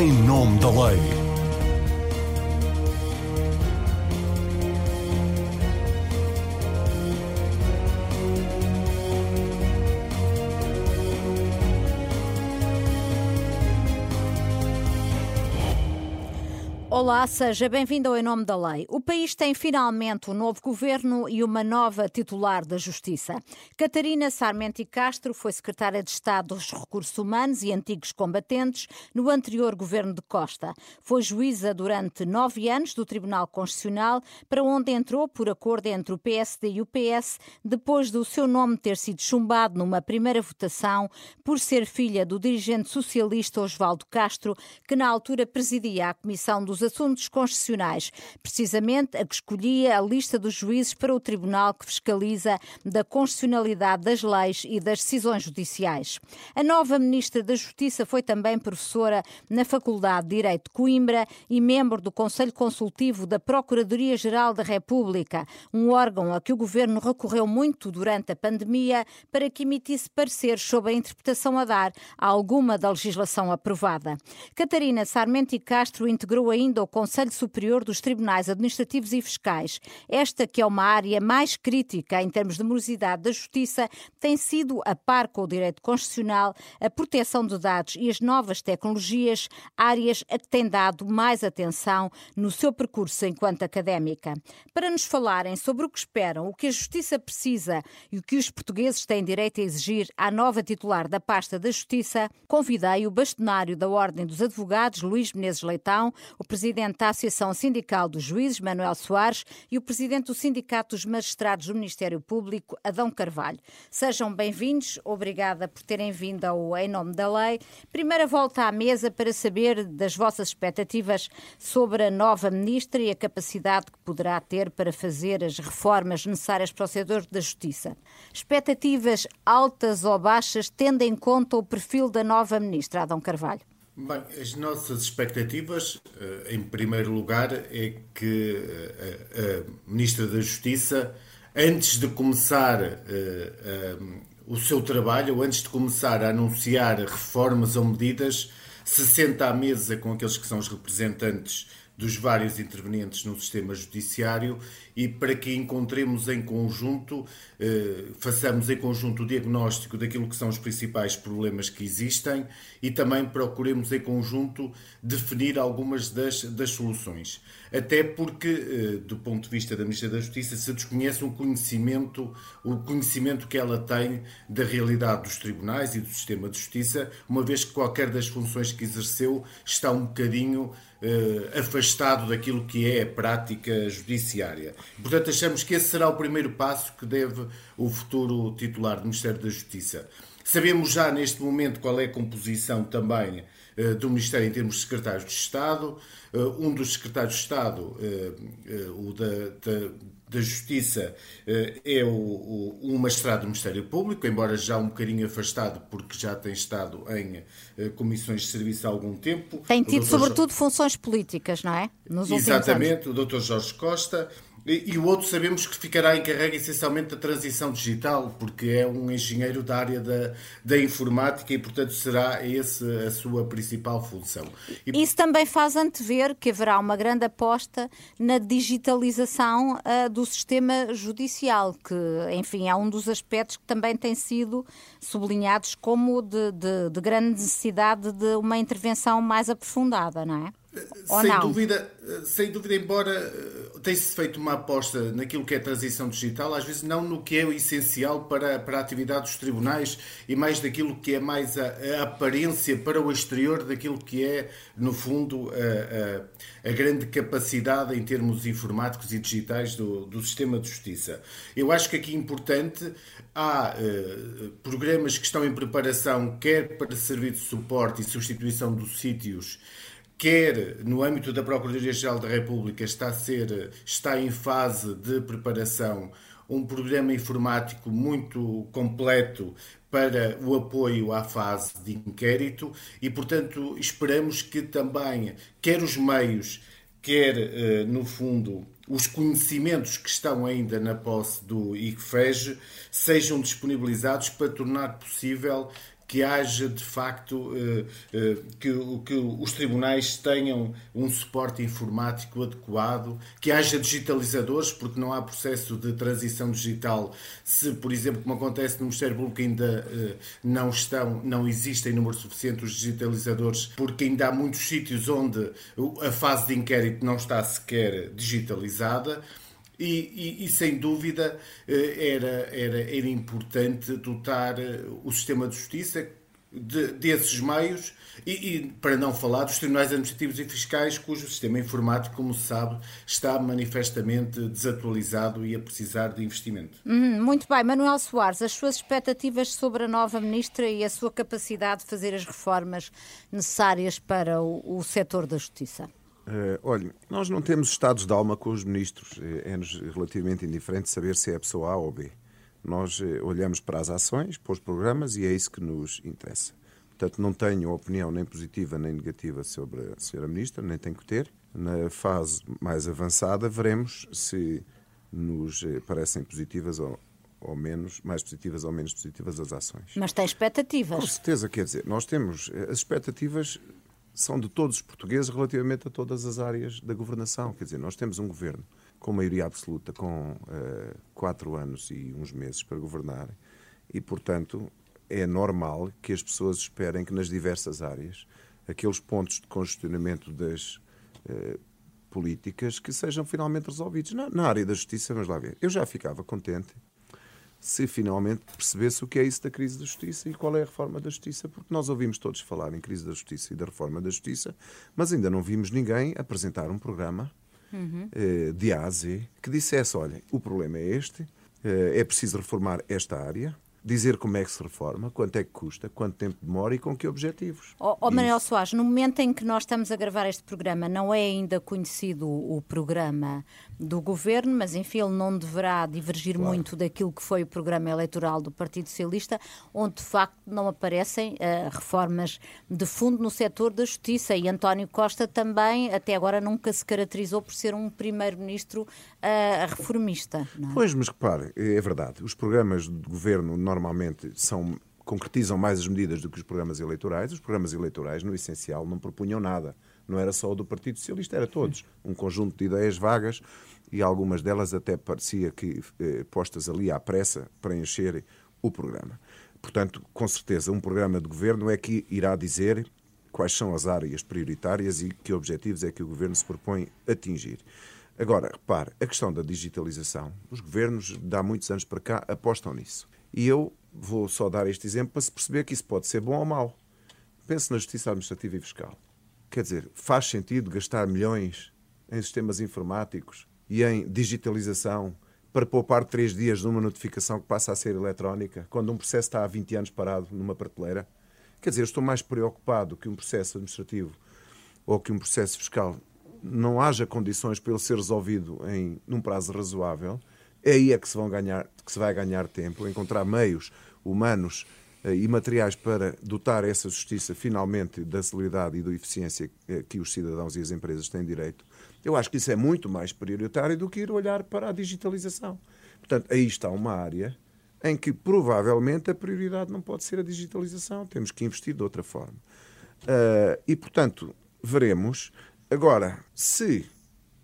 em nome da lei. Olá, seja bem-vindo ao Em Nome da Lei. O país tem finalmente um novo governo e uma nova titular da Justiça. Catarina Sarmenti Castro foi secretária de Estado dos Recursos Humanos e Antigos Combatentes no anterior governo de Costa. Foi juíza durante nove anos do Tribunal Constitucional, para onde entrou por acordo entre o PSD e o PS, depois do seu nome ter sido chumbado numa primeira votação por ser filha do dirigente socialista Osvaldo Castro, que na altura presidia a Comissão dos assuntos constitucionais, precisamente a que escolhia a lista dos juízes para o tribunal que fiscaliza da constitucionalidade das leis e das decisões judiciais. A nova ministra da Justiça foi também professora na Faculdade de Direito de Coimbra e membro do Conselho Consultivo da Procuradoria-Geral da República, um órgão a que o governo recorreu muito durante a pandemia para que emitisse pareceres sobre a interpretação a dar a alguma da legislação aprovada. Catarina Sarmenti Castro integrou ainda ao Conselho Superior dos Tribunais Administrativos e Fiscais. Esta, que é uma área mais crítica em termos de morosidade da justiça, tem sido, a par com o direito constitucional, a proteção de dados e as novas tecnologias, áreas a que tem dado mais atenção no seu percurso enquanto académica. Para nos falarem sobre o que esperam, o que a justiça precisa e o que os portugueses têm direito a exigir à nova titular da pasta da Justiça, convidei o bastonário da Ordem dos Advogados, Luís Menezes Leitão, o presidente presidente da Associação Sindical dos Juízes, Manuel Soares, e o presidente do Sindicato dos Magistrados do Ministério Público, Adão Carvalho. Sejam bem-vindos, obrigada por terem vindo ao Em Nome da Lei. Primeira volta à mesa para saber das vossas expectativas sobre a nova ministra e a capacidade que poderá ter para fazer as reformas necessárias para o setor da justiça. Expectativas altas ou baixas, tendo em conta o perfil da nova ministra, Adão Carvalho? Bem, as nossas expectativas, eh, em primeiro lugar, é que eh, a Ministra da Justiça, antes de começar eh, o seu trabalho, antes de começar a anunciar reformas ou medidas, se senta à mesa com aqueles que são os representantes dos vários intervenientes no sistema judiciário e para que encontremos em conjunto, eh, façamos em conjunto o diagnóstico daquilo que são os principais problemas que existem e também procuremos em conjunto definir algumas das, das soluções. Até porque, eh, do ponto de vista da Ministra da Justiça, se desconhece um conhecimento, o conhecimento que ela tem da realidade dos tribunais e do sistema de justiça, uma vez que qualquer das funções que exerceu está um bocadinho uh, afastado daquilo que é a prática judiciária. Portanto, achamos que esse será o primeiro passo que deve o futuro titular do Ministério da Justiça. Sabemos já neste momento qual é a composição também uh, do Ministério em termos de secretários de Estado. Uh, um dos secretários de Estado, o da, da da Justiça eh, é o, o, o, magistrado do Ministério Público, embora já um bocadinho afastado, porque já tem estado em eh, comissões de serviço há algum tempo. Tem tido, sobretudo, funções políticas, não é? Nos Exatamente, o Dr. Jorge Costa. E, o outro sabemos que ficará encarregue essencialmente da transição digital, porque é um engenheiro da área da, da informática e, portanto, será essa a sua principal função. E... Isso também faz antever que haverá uma grande aposta na digitalização uh, do sistema judicial, que, enfim, é um dos aspectos que também tem sido sublinhados como de, de, de grande necessidade de uma intervenção mais aprofundada, não é? Ou sem não? dúvida, sem dúvida, embora eh, tenha-se feito uma aposta naquilo que é transição digital, às vezes não no que é o essencial para, para a atividade dos tribunais e mais daquilo que é mais a, a aparência para o exterior daquilo que é, no fundo, a, a, a, grande capacidade em termos informáticos e digitais do, do sistema de justiça. Eu acho que aqui é importante, há uh, programas que estão em preparação, quer para servir de suporte e substituição dos sítios quer no âmbito da Procuradoria-Geral da República está, a ser, está em fase de preparação um programa informático muito completo para o apoio à fase de inquérito e, portanto, esperamos que também, quer os meios, quer, eh, no fundo, os conhecimentos que estão ainda na posse do ICFEG sejam disponibilizados para tornar possível que haja de facto que, que os tribunais tenham um suporte informático adequado, que haja digitalizadores, porque não há processo de transição digital se, por exemplo, como acontece no Ministério Público, ainda não estão, não existem número suficiente os digitalizadores, porque ainda há muitos sítios onde a fase de inquérito não está sequer digitalizada. E, e, e, sem dúvida eh, era, era, era importante dotar eh, o sistema de justiça de, desses meios e, e, para não falar dos tribunais administrativos e fiscais, cujo sistema informático, como se sabe, está manifestamente desatualizado e a precisar de investimento. Hum, muito bem. Manuel Soares, as suas expectativas sobre a nova ministra e a sua capacidade de fazer as reformas necessárias para o, o setor da justiça? Uh, olha, nós não temos estados de alma com os ministros. Eh, é-nos relativamente indiferente saber se é a pessoa A ou B. Nós uh, olhamos para as ações, para os programas e é isso que nos interessa. Portanto, não tenho opinião nem positiva nem negativa sobre a senhora ministra, nem tenho que ter. Na fase mais avançada, veremos se nos parecem positivas ou, ou menos, mais positivas ou menos positivas as ações. Mas tem expectativas. Com certeza, quer dizer, nós temos as expectativas são de todos os portugueses relativamente a todas as áreas da governação. Quer dizer, nós temos um governo com maioria absoluta, com uh, quatro anos e uns meses para governar, e, portanto, é normal que as pessoas esperem que nas diversas áreas aqueles pontos de congestionamento das uh, políticas que sejam finalmente resolvidos. Na, na área da justiça, vamos lá ver. Eu já ficava contente se finalmente percebesse o que é isso da crise da justiça e qual é a reforma da justiça, porque nós ouvimos todos falar em crise da justiça e da reforma da justiça, mas ainda não vimos ninguém apresentar um programa uhum. eh, de A a Z que dissesse: olha, o problema é este, eh, é preciso reformar esta área, dizer como é que se reforma, quanto é que custa, quanto tempo demora e com que objetivos. Oh, oh Manuel Soares, no momento em que nós estamos a gravar este programa, não é ainda conhecido o programa do governo, mas enfim, ele não deverá divergir claro. muito daquilo que foi o programa eleitoral do Partido Socialista, onde de facto não aparecem uh, reformas de fundo no setor da justiça. E António Costa também, até agora, nunca se caracterizou por ser um primeiro-ministro uh, reformista. É? Pois, mas repare, é verdade, os programas de governo normalmente são concretizam mais as medidas do que os programas eleitorais. Os programas eleitorais, no essencial, não propunham nada. Não era só o do Partido Socialista, era todos. Um conjunto de ideias vagas e algumas delas até parecia que eh, postas ali à pressa para encher o programa. Portanto, com certeza, um programa de governo é que irá dizer quais são as áreas prioritárias e que objetivos é que o governo se propõe atingir. Agora, repare, a questão da digitalização, os governos, de há muitos anos para cá, apostam nisso. E eu vou só dar este exemplo para se perceber que isso pode ser bom ou mau. Pense na justiça administrativa e fiscal. Quer dizer, faz sentido gastar milhões em sistemas informáticos e em digitalização para poupar três dias numa notificação que passa a ser eletrónica, quando um processo está há 20 anos parado numa prateleira? Quer dizer, eu estou mais preocupado que um processo administrativo ou que um processo fiscal não haja condições para ele ser resolvido em num prazo razoável é aí é que se, vão ganhar, que se vai ganhar tempo, encontrar meios humanos eh, e materiais para dotar essa justiça finalmente da celeridade e da eficiência eh, que os cidadãos e as empresas têm direito. Eu acho que isso é muito mais prioritário do que ir olhar para a digitalização. Portanto, aí está uma área em que provavelmente a prioridade não pode ser a digitalização, temos que investir de outra forma. Uh, e, portanto, veremos. Agora, se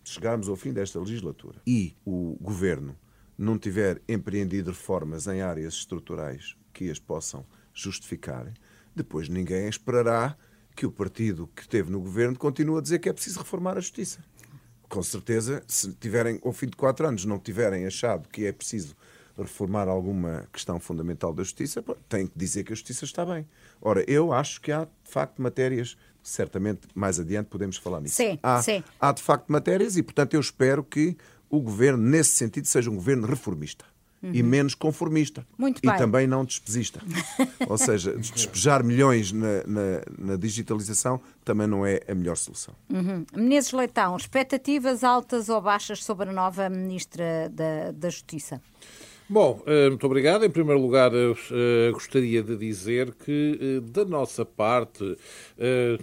chegarmos ao fim desta legislatura e o governo não tiver empreendido reformas em áreas estruturais que as possam justificar, depois ninguém esperará que o partido que esteve no governo continue a dizer que é preciso reformar a justiça. Com certeza, se tiverem, ao fim de quatro anos, não tiverem achado que é preciso reformar alguma questão fundamental da justiça, tem que dizer que a justiça está bem. Ora, eu acho que há, de facto, matérias, certamente mais adiante podemos falar nisso. Sim, há, sim. há de facto matérias e, portanto, eu espero que o governo, nesse sentido, seja um governo reformista. Uhum. E menos conformista. Muito bem. E também não despesista. Ou seja, despejar milhões na, na, na, digitalização também não é a melhor solução. Uhum. Menezes Leitão, expectativas altas ou baixas sobre a nova Ministra da, da Justiça? Bom, eh, muito obrigado. Em primeiro lugar, eh, gostaria de dizer que, eh, da nossa parte,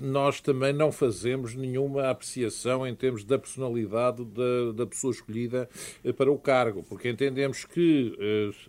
nós também não fazemos nenhuma apreciação em termos da personalidade da, pessoa escolhida para o cargo, porque entendemos que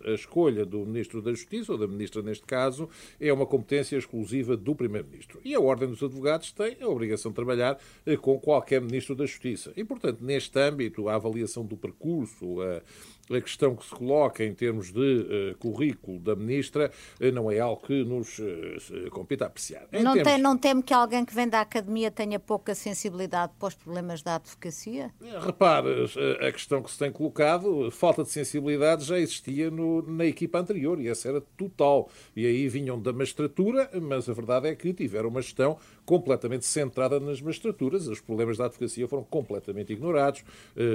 a escolha do Ministro da Justiça, ou da Ministra neste caso, é uma competência exclusiva do Primeiro-Ministro. E a Ordem dos Advogados tem a obrigação de trabalhar com qualquer Ministro da Justiça. E, portanto, neste âmbito, a avaliação do percurso, a a questão que se coloca em termos de uh, currículo da Ministra uh, não é algo que nos uh, compete apreciar. não, termos... tem, não teme que alguém que vem da academia tenha pouca sensibilidade para os problemas da advocacia? Repare, a questão que se tem colocado, falta de sensibilidade já existia no, na equipa anterior e essa era total. E aí vinham da magistratura, mas a verdade é que tiveram uma gestão completamente centrada nas magistraturas. Os problemas da advocacia foram completamente ignorados.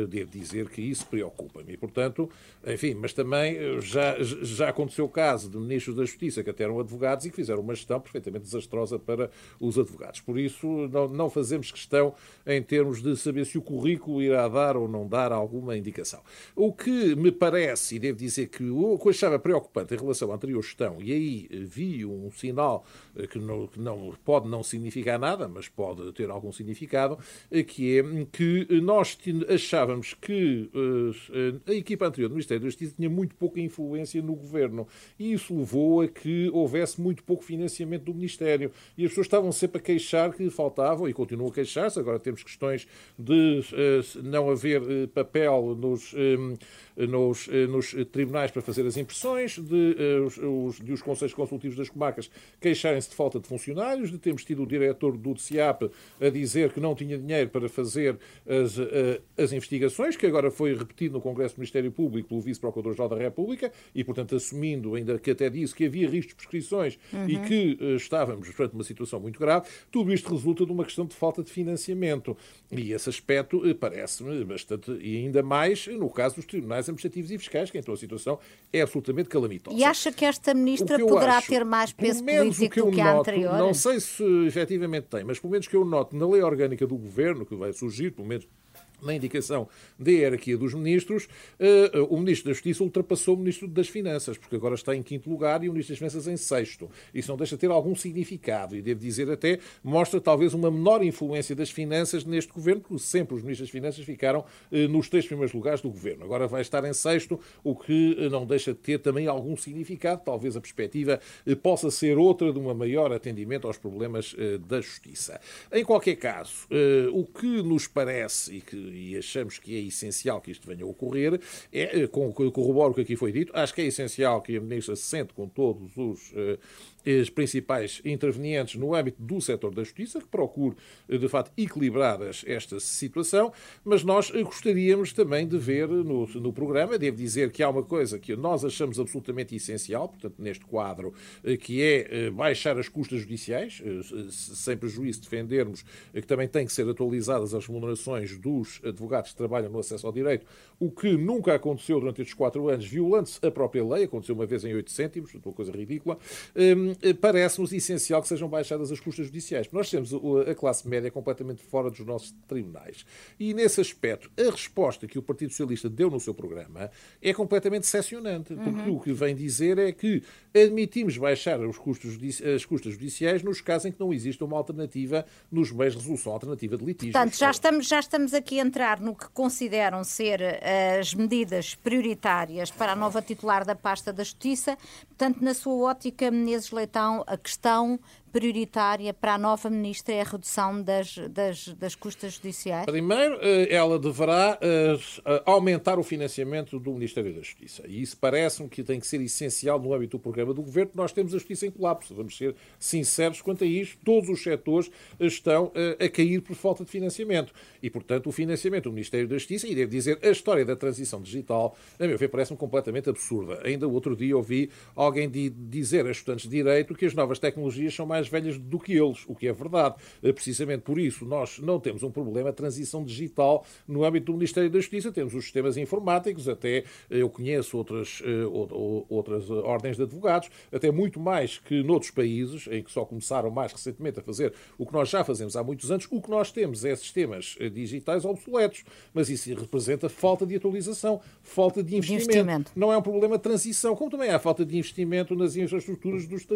Devo dizer que isso preocupa-me. E, portanto, enfim, mas também eh, já, já aconteceu o caso de ministros da Justiça que até eram advogados e que fizeram uma gestão perfeitamente desastrosa para os advogados. Por isso, não, não fazemos questão em termos de saber se o currículo irá dar ou não dar alguma indicação. O que me parece, e devo dizer que o que achava preocupante em relação à anterior gestão, e aí eh, vi um sinal eh, que não, que não pode não significar nada, mas pode ter algum significado, que é que nós achávamos que a equipa anterior do Ministério da Justiça tinha muito pouca influência no governo. E isso levou a que houvesse muito pouco financiamento do Ministério. E as pessoas estavam sempre a queixar que faltavam, e continuam a queixar-se. Agora temos questões de uh, não haver uh, papel nos. Um, nos, eh, nos tribunais para fazer as impressões, de, eh, os, de os conselhos consultivos das comarcas queixarem-se de falta de funcionários, de termos tido o diretor do DCIAP a dizer que não tinha dinheiro para fazer as, eh, as investigações, que agora foi repetido no Congresso do Ministério Público pelo Vice-Procurador-Geral da República e, portanto, assumindo, ainda que até disse que havia riscos de prescrições uhum. e que estávamos perante uma situação muito grave, tudo isto resulta de uma questão de falta de financiamento. E esse aspecto parece-me bastante, e ainda mais no caso dos tribunais tribunais administrativos e fiscais, que então a situação é absolutamente calamitosa. E acha que esta ministra que poderá acho, ter mais peso político do que a noto, anterior? Não sei se efetivamente tem, mas pelo menos que eu noto na lei orgânica do governo, que vai surgir, pelo menos na indicação da hierarquia dos ministros, uh, o Ministro da Justiça ultrapassou o Ministro das Finanças, porque agora está em quinto lugar e o Ministro das Finanças em sexto. Isso não deixa de ter algum significado e devo dizer até, mostra talvez uma menor influência das finanças neste governo, porque sempre os Ministros das Finanças ficaram uh, nos três primeiros lugares do governo. Agora vai estar em sexto, o que uh, não deixa de ter também algum significado. Talvez a perspectiva possa ser outra de um maior atendimento aos problemas da justiça. Em qualquer caso, o que nos parece e que e achamos que é essencial que isto venha a ocorrer, é, eh, corroboro o que aqui foi dito, acho que é essencial que a Ministra se sente com todos os uh, os principais intervenientes no âmbito do setor da justiça, que procure, de facto, equilibrar esta situação, mas nós gostaríamos também de ver no, no programa, devo dizer que há uma coisa que nós achamos absolutamente essencial, portanto, neste quadro, que é eh, baixar as custas judiciais, eh, sem prejuízo defendermos que também têm que ser atualizadas as remunerações dos advogados que trabalham no acesso ao direito, o que nunca aconteceu durante estes quatro anos, violando-se a própria lei, aconteceu uma vez em 8 cêntimos, uma coisa ridícula, hum, eh, parece-nos essencial que sejam baixadas as custas judiciais. Nós temos a classe média completamente fora dos nossos tribunais. E, nesse aspecto, a resposta que o Partido Socialista deu no seu programa é completamente decepcionante. Porque uhum. o que vem dizer é que admitimos baixar os custos, as custas judiciais nos casos em que não existe uma alternativa nos meios de resolução alternativa de litígios. Portanto, já estamos, já estamos aqui a entrar no que consideram ser eh, as medidas prioritárias para a nova titular da pasta da Justiça. Portanto, na sua ótica, Menezes Leitão, a questão prioritária para a nova ministra é a redução das, das, das custas judiciais? Primeiro, eh, ela deverá eh, aumentar o financiamento do Ministério da Justiça. E isso parece-me que tem que ser essencial no âmbito do programa do governo. Nós temos a justiça em colapso. Vamos ser sinceros quanto a isto. Todos os setores estão eh, a cair por falta de financiamento. E, portanto, o financiamento do Ministério da Justiça, e devo dizer, a história da transição digital, a meu ver, parece-me completamente absurda. Ainda outro dia ouvi alguém dizer a estudantes de Direito que as novas tecnologias são mais mais velhas do que eles, o que é verdade. Precisamente por isso, nós não temos um problema de transição digital no âmbito do Ministério da Justiça, temos os sistemas informáticos, até eu conheço outras, outras ordens de advogados, até muito mais que noutros países, em que só começaram mais recentemente a fazer o que nós já fazemos há muitos anos, o que nós temos é sistemas digitais obsoletos, mas isso representa falta de atualização, falta de investimento. de investimento. Não é um problema de transição, como também há falta de investimento nas infraestruturas dos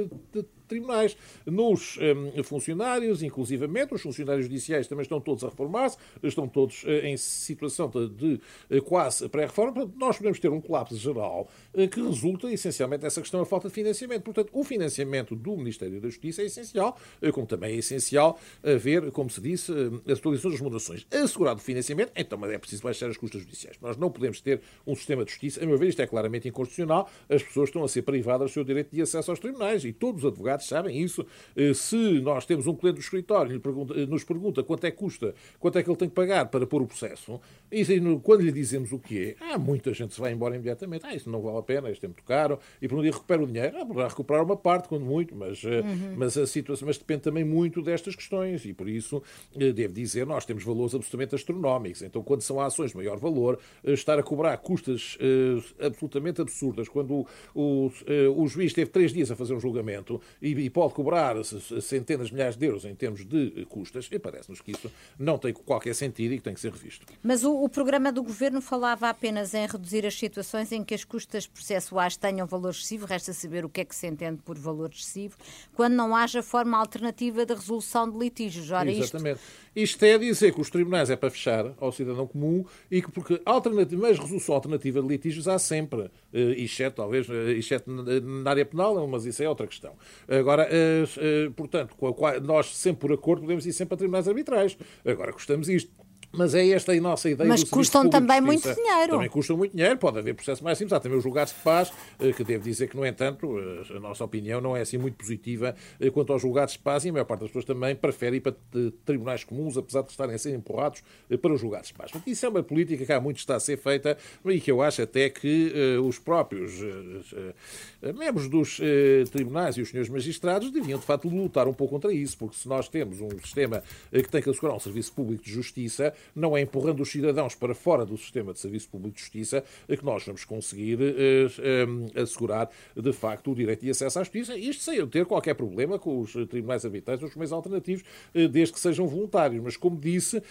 tribunais, nos um, funcionários, inclusivamente, os funcionários judiciais também estão todos a reformar-se, estão todos uh, em situação de, de uh, quase pré-reforma. Nós podemos ter um colapso geral uh, que resulta essencialmente dessa questão da falta de financiamento. Portanto, o financiamento do Ministério da Justiça é essencial, como também é essencial haver, como se disse, as atualizações das remunerações. Assegurado o financiamento, então mas é preciso baixar as custas judiciais. Nós não podemos ter um sistema de justiça, a meu ver, isto é claramente inconstitucional, as pessoas estão a ser privadas do seu direito de acesso aos tribunais e todos os advogados sabem isso. Eh, se nós temos um cliente do escritório e eh, nos pergunta quanto é que custa, quanto é que ele tem que pagar para pôr o processo, e quando lhe dizemos o que é, há muita gente se vai embora imediatamente. Ah, isso não vale a pena, isto é muito caro, e por um dia recupera o dinheiro. Ah, poderá recuperar uma parte, quando muito, mas, eh, uhum. mas a situação mas depende também muito destas questões, e por isso, devo dizer, nós temos valores absolutamente astronómicos. Então, quando são ações de maior valor, estar a cobrar custas absolutamente absurdas, quando o, o, o juiz teve três dias a fazer um julgamento e e pode cobrar centenas de milhares de euros em termos de custas, e parece-nos que isso não tem qualquer sentido e que tem que ser revisto. Mas o, o, programa do governo falava apenas em reduzir as situações em que as custas processuais tenham valor excessivo, resta saber o que é que se entende por valor excessivo, quando não haja forma alternativa de resolução de litígios. Ora, Exatamente. Isto... isto é dizer que os tribunais é para fechar ao cidadão comum e que, porque alternativa, mas resolução alternativa de litígios há sempre, eh, exceto, talvez, eh, exceto na área penal, mas isso é outra questão. Agora, eh, portanto, nós sempre por acordo podemos ir sempre a tribunais arbitrais. Agora, gostamos isto. Mas é esta a nossa ideia Mas custam também muito dinheiro. Também custam muito dinheiro, pode haver processo mais simples. Há também os julgados de paz, eh, que devo dizer que, no entanto, eh, a nossa opinião não é assim muito positiva eh, quanto aos julgados de paz e a maior parte das pessoas também prefere ir para tribunais comuns, apesar de estarem a ser empurrados para os julgados de paz. Portanto, isso é uma política que há muito está a ser feita e que eu acho até que os próprios membros dos tribunais e os senhores magistrados deviam, de facto, lutar um pouco contra isso, porque se nós temos um sistema que tem que assegurar um serviço público de justiça, não é empurrando os cidadãos para fora do sistema de serviço público de justiça que nós vamos conseguir eh, eh, assegurar, de facto, o direito de acesso à justiça, isto sem eu ter qualquer problema com os tribunais arbitrais ou os meios alternativos, eh, desde que sejam voluntários. Mas, como disse,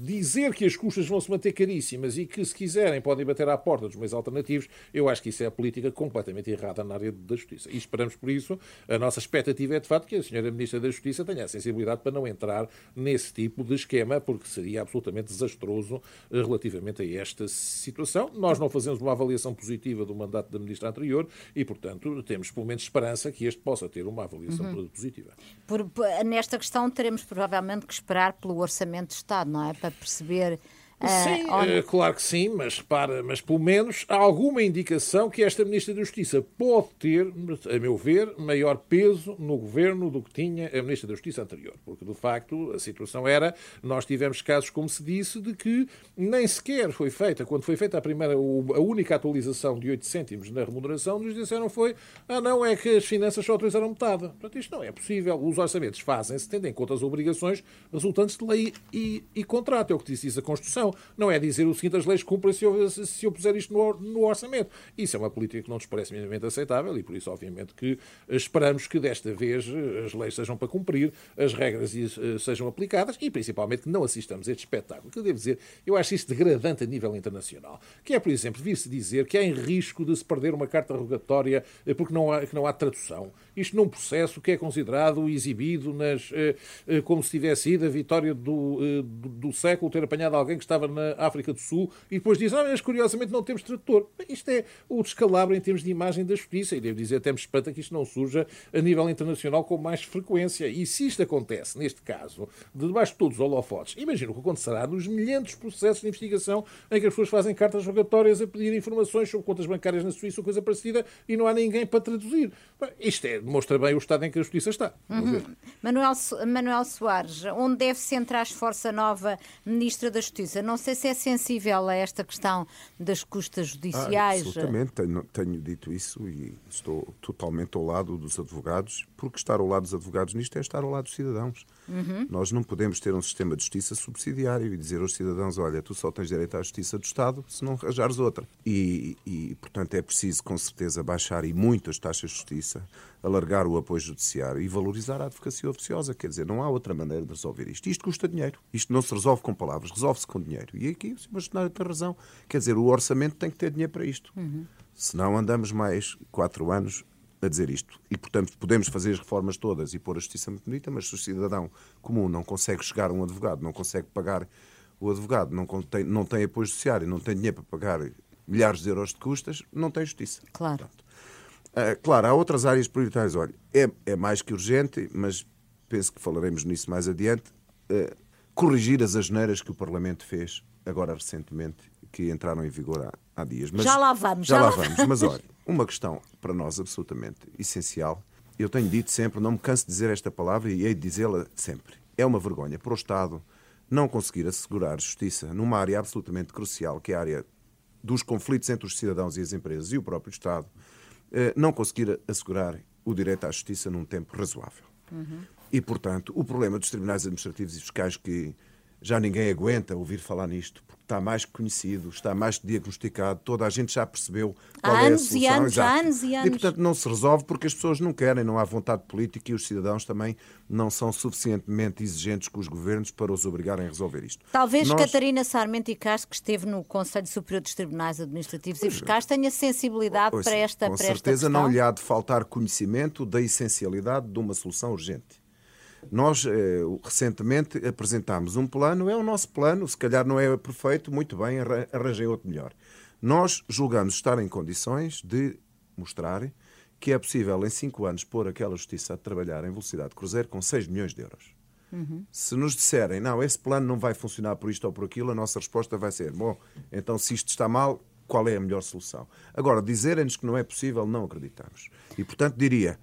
dizer que as custas vão se manter caríssimas e que, se quiserem, podem bater à porta dos meios alternativos, eu acho que isso é a política completamente errada na área da justiça. E esperamos, por isso, a nossa expectativa é, de facto, que a senhora Ministra da Justiça tenha a sensibilidade para não entrar nesse tipo de esquema, porque seria absolutamente desastroso eh, relativamente a esta situação. Nós não fazemos uma avaliação positiva do mandato da ministra anterior e, portanto, temos pelo menos esperança que este possa ter uma avaliação uhum. positiva. Por, nesta questão, teremos provavelmente que esperar pelo Orçamento de Estado, não é? Para perceber Sim, uh, claro que sim, mas para, mas pelo menos há alguma indicação que esta Ministra da Justiça pode ter, a meu ver, maior peso no governo do que tinha a Ministra da Justiça anterior. Porque, de facto, a situação era, nós tivemos casos, como se disse, de que nem sequer foi feita, quando foi feita a primeira, a única atualização de 8 cêntimos na remuneração, nos disseram foi, ah não, é que as finanças só autorizaram metade. Portanto, isto não é possível. Os orçamentos fazem-se tendo em conta as obrigações resultantes de lei e, e contrato. É o que disse a Constituição não. É dizer o seguinte, as leis cumprem se eu, se eu puser isto no, no orçamento. Isso é uma política que não nos parece minimamente aceitável e por isso, obviamente, que esperamos que desta vez as leis sejam para cumprir, as regras eh, sejam aplicadas e, principalmente, que não assistamos a este espetáculo. Que eu devo dizer, eu acho isso degradante a nível internacional. Que é, por exemplo, vir-se dizer que há em risco de se perder uma carta rogatória eh, porque não há, que não há tradução. Isto num processo que é considerado exibido nas, eh, como se tivesse sido a vitória do, do, do século, ter apanhado alguém que está estava na África do Sul e depois diz, ah, mas curiosamente não temos tradutor. Isto é o descalabro em termos de imagem da justiça e devo dizer, até me espanta que isto não surja a nível internacional com mais frequência. E se isto acontece, neste caso, de debaixo de todos os holofotes, imagino o que acontecerá nos milhentos processos de investigação em que as pessoas fazem cartas rogatórias a pedir informações sobre contas bancárias na Suíça ou coisa parecida e não há ninguém para traduzir. Isto é, demonstra bem o estado em que a justiça está. Uhum. Manuel, Manuel Soares, onde deve centrar a força nova Ministra da Justiça? Não sei se é sensível a esta questão das custas judiciais. Ah, absolutamente, tenho, tenho dito isso e estou totalmente ao lado dos advogados, porque estar ao lado dos advogados nisto é estar ao lado dos cidadãos. Uhum. Nós não podemos ter um sistema de justiça subsidiário e dizer aos cidadãos: olha, tu só tens direito à justiça do Estado se não arranjares outra. E, e, portanto, é preciso, com certeza, baixar e muito as taxas de justiça, alargar o apoio judiciário e valorizar a advocacia oficiosa. Quer dizer, não há outra maneira de resolver isto. Isto custa dinheiro. Isto não se resolve com palavras, resolve-se com dinheiro. E aqui o Sr. Bastonário tem razão. Quer dizer, o orçamento tem que ter dinheiro para isto. Uhum. Senão andamos mais quatro anos a dizer isto. E, portanto, podemos fazer as reformas todas e pôr a justiça muito bonita, mas se o cidadão comum não consegue chegar a um advogado, não consegue pagar o advogado, não tem, não tem apoio judiciário, não tem dinheiro para pagar milhares de euros de custas, não tem justiça. Claro. Portanto, claro, há outras áreas prioritárias. Olha, é, é mais que urgente, mas penso que falaremos nisso mais adiante. Uh, corrigir as asneiras que o Parlamento fez agora recentemente, que entraram em vigor há, há dias. Mas, já lá vamos. Já, já lá vamos. Mas olha, uma questão para nós absolutamente essencial. Eu tenho dito sempre, não me canso de dizer esta palavra e hei de dizê-la sempre. É uma vergonha para o Estado não conseguir assegurar justiça numa área absolutamente crucial, que é a área dos conflitos entre os cidadãos e as empresas e o próprio Estado, não conseguir assegurar o direito à justiça num tempo razoável. Uhum. E, portanto, o problema dos tribunais administrativos e fiscais que já ninguém aguenta ouvir falar nisto, porque está mais conhecido, está mais diagnosticado, toda a gente já percebeu qual há é a solução. E anos, Exato. anos e anos. E, portanto, não se resolve porque as pessoas não querem, não há vontade política e os cidadãos também não são suficientemente exigentes com os governos para os obrigarem a resolver isto. Talvez Nós... Catarina Sarmento e Castro, que esteve no Conselho Superior dos Tribunais Administrativos pois, e Fiscais, tenha sensibilidade pois, para esta Com para certeza não lhe há de faltar conhecimento da essencialidade de uma solução urgente. Nós, eh, recentemente, apresentámos um plano, é o nosso plano, se calhar não é perfeito, muito bem, arranjei outro melhor. Nós julgamos estar em condições de mostrar que é possível, em cinco anos, pôr aquela justiça a trabalhar em velocidade de cruzeiro com 6 milhões de euros. Uhum. Se nos disserem, não, esse plano não vai funcionar por isto ou por aquilo, a nossa resposta vai ser, bom, então se isto está mal, qual é a melhor solução? Agora, dizerem-nos que não é possível, não acreditamos. E, portanto, diria,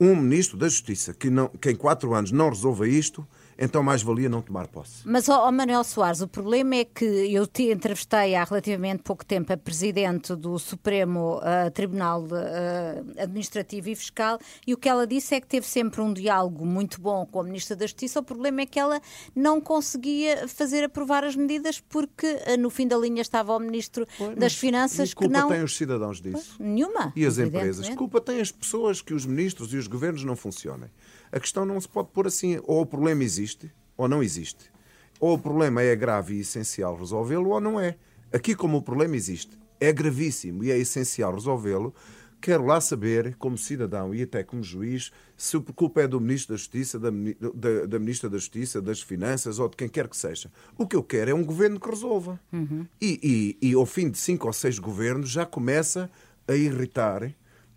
um ministro da Justiça que, não, que em quatro anos não resolva isto, então mais valia não tomar posse. Mas, ó, Manuel Soares, o problema é que eu te entrevistei há relativamente pouco tempo a presidente do Supremo uh, Tribunal uh, Administrativo e Fiscal e o que ela disse é que teve sempre um diálogo muito bom com a Ministra da Justiça. O problema é que ela não conseguia fazer aprovar as medidas porque uh, no fim da linha estava o Ministro pois, das Finanças e culpa que não... tem os cidadãos disso? Pois, nenhuma. E as empresas? Culpa tem as pessoas que os ministros e os governos não funcionem. A questão não se pode pôr assim, ou o problema existe ou não existe. Ou o problema é grave e essencial resolvê-lo ou não é. Aqui, como o problema existe, é gravíssimo e é essencial resolvê-lo, quero lá saber, como cidadão e até como juiz, se a culpa é do Ministro da Justiça, da, da, da, Ministra da Justiça, das Finanças ou de quem quer que seja. O que eu quero é um governo que resolva. Uhum. E, e, e ao fim de cinco ou seis governos já começa a irritar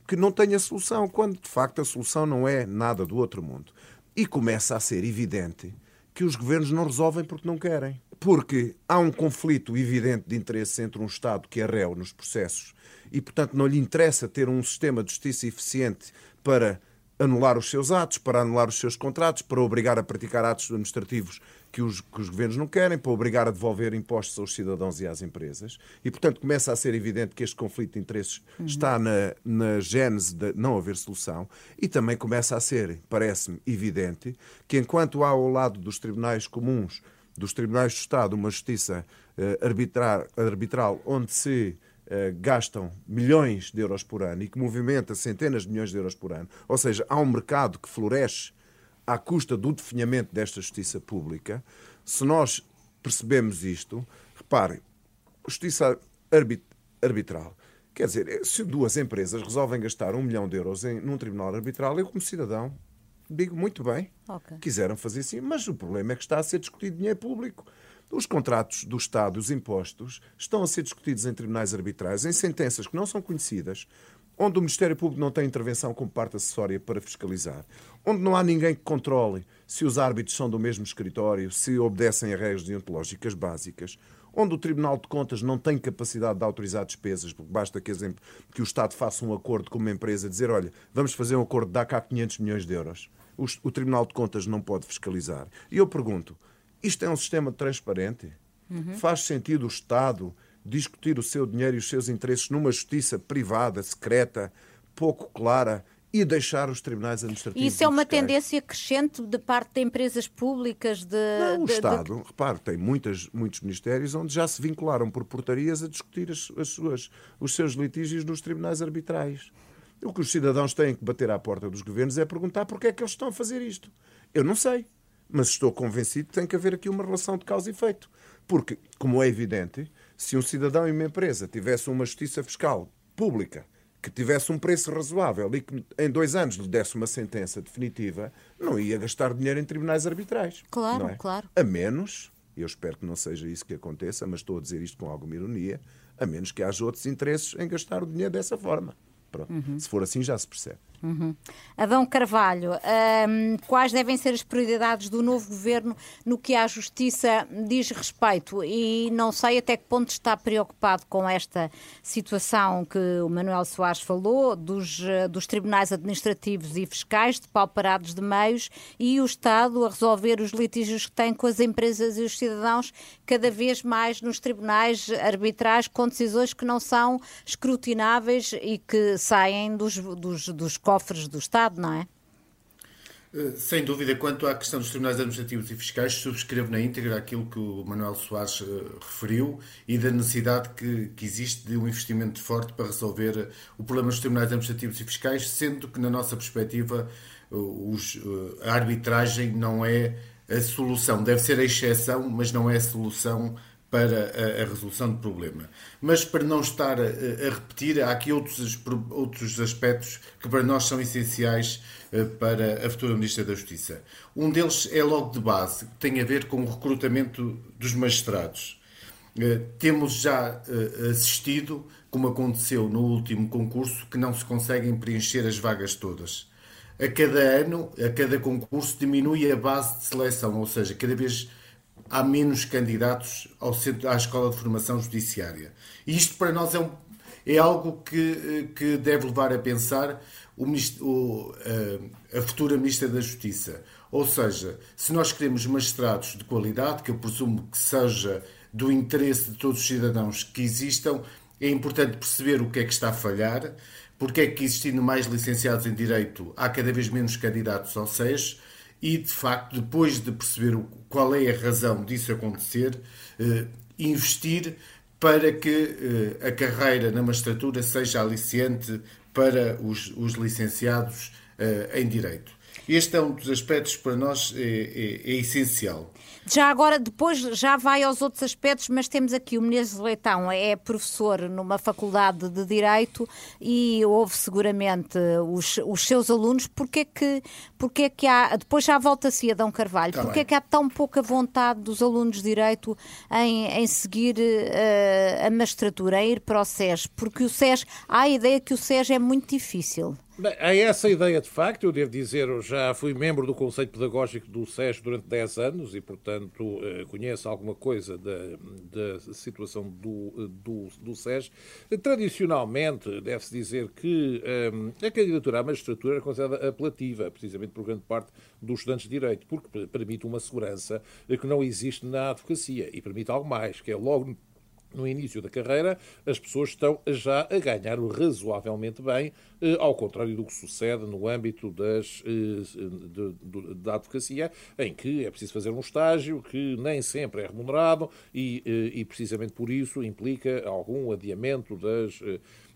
que não tenha solução, quando de facto a solução não é nada do outro mundo. E começa a ser evidente que os governos não resolvem porque não querem. Porque há um conflito evidente de interesse entre um Estado que é réu nos processos e, portanto, não lhe interessa ter um sistema de justiça eficiente para anular os seus atos, para anular os seus contratos, para obrigar a praticar atos administrativos que os, que os, governos não querem, para obrigar a devolver impostos aos cidadãos e às empresas. E, portanto, começa a ser evidente que este conflito de interesses uhum. está na, na gênese de não haver solução e também começa a ser, parece-me, evidente que enquanto há ao lado dos tribunais comuns, dos tribunais de Estado, uma justiça uh, arbitrar, arbitral onde se Uh, gastam milhões de euros por ano e que movimenta centenas de milhões de euros por ano, ou seja, há um mercado que floresce à custa do definhamento desta justiça pública, se nós percebemos isto, reparem, justiça arbitral. Quer dizer, se duas empresas resolvem gastar um milhão de euros em, num tribunal arbitral, eu, como cidadão, digo muito bem, okay. quiseram fazer assim, mas o problema é que está a ser discutido dinheiro público. Os contratos do Estado, os impostos, estão a ser discutidos em tribunais arbitrais, em sentenças que não são conhecidas, onde o Ministério Público não tem intervenção como parte acessória para fiscalizar, onde não há ninguém que controle se os árbitros são do mesmo escritório, se obedecem a regras deontológicas básicas, onde o Tribunal de Contas não tem capacidade de autorizar despesas, porque basta que, exemplo, que o Estado faça um acordo com uma empresa, dizer, olha, vamos fazer um acordo de dar cá 500 milhões de euros. O, o Tribunal de Contas não pode fiscalizar. E eu pergunto, isto é um sistema transparente? Uhum. Faz sentido o Estado discutir o seu dinheiro e os seus interesses numa justiça privada, secreta, pouco clara e deixar os tribunais administrativos. Isso é uma tendência crescente de parte de empresas públicas de. Não, o de, Estado, de... repare, tem muitas, muitos ministérios onde já se vincularam por portarias a discutir as, as suas, os seus litígios nos tribunais arbitrais. O que os cidadãos têm que bater à porta dos governos é perguntar porque é que eles estão a fazer isto. Eu não sei, mas estou convencido que tem que haver aqui uma relação de causa e efeito. Porque, como é evidente, se um cidadão e uma empresa tivessem uma justiça fiscal pública que tivesse um preço razoável e que em dois anos lhe desse uma sentença definitiva, não ia gastar dinheiro em tribunais arbitrais. Claro, é? claro. A menos, eu espero que não seja isso que aconteça, mas estou a dizer isto com alguma ironia, a menos que haja outros interesses em gastar o dinheiro dessa forma. Uhum. Se for assim, já se percebe. Uhum. Adão Carvalho, um, quais devem ser as prioridades do novo governo no que à justiça diz respeito? E não sei até que ponto está preocupado com esta situação que o Manuel Soares falou, dos, eh, dos tribunais administrativos e fiscais depauperados de meios e o Estado a resolver os litígios que tem com as empresas e os cidadãos cada vez mais nos tribunais arbitrais com decisões que não são escrutináveis e que saem dos, dos, dos cofres do Estado, não é? Eh, sem dúvida, quanto à questão dos tribunais administrativos e fiscais, subscrevo na íntegra aquilo que o Manuel Soares uh, referiu e da necessidade que, que, existe de um investimento forte para resolver uh, o problema dos tribunais administrativos e fiscais, sendo que, na nossa perspectiva, os, a arbitragem não é a solução. Deve ser a exceção, mas não é a solução para a, a, resolução do problema. Mas para não estar a, a, repetir, há aqui outros, outros aspectos que para nós são essenciais eh, para a futura Ministra da Justiça. Um deles é logo de base, que tem a ver com o recrutamento dos magistrados. Eh, temos já eh, assistido, como aconteceu no último concurso, que não se conseguem preencher as vagas todas. A cada ano, a cada concurso, diminui a base de seleção, ou seja, cada vez há menos candidatos ao centro, à Escola de Formação Judiciária. E isto para nós é, um, é algo que, que deve levar a pensar o, o, a, a futura Ministra da Justiça. Ou seja, se nós queremos magistrados de qualidade, que eu presumo que seja do interesse de todos os cidadãos que existam, é importante perceber o que é que está a falhar, porque é que existindo mais licenciados em Direito há cada vez menos candidatos ao SES e, de facto, depois de perceber qual é a razão disso acontecer, eh, investir para que eh, a carreira na magistratura seja aliciente para os, os licenciados eh, em Direito. Este é um dos aspectos que para nós é, é, é, essencial. Já agora, depois já vai aos outros aspectos, mas temos aqui o Menezes Leitão, é professor numa faculdade de Direito e houve seguramente os, os seus alunos. Porquê que, porquê que há, depois já volta-se a Dão Carvalho, tá porquê bem. que há tão pouca vontade dos alunos de Direito em, em seguir uh, a magistratura, em ir para o SES? Porque o SES, há a ideia que o SES é muito difícil. Bem, há essa ideia de facto, eu devo dizer, eu já fui membro do Conselho Pedagógico do SES durante 10 anos e, portanto, eh, conheço alguma coisa da, da situação do, do, do SES. Tradicionalmente, deve-se dizer que eh, a candidatura à magistratura era considerada apelativa, precisamente por grande parte dos estudantes de Direito, porque permite uma segurança que não existe na advocacia e permite algo mais, que é logo no início da carreira, as pessoas estão já a ganhar razoavelmente bem, eh, ao contrário do que sucede no âmbito das, eh, de, de, da advocacia, em que é preciso fazer um estágio que nem sempre é remunerado e, eh, e precisamente por isso implica algum adiamento das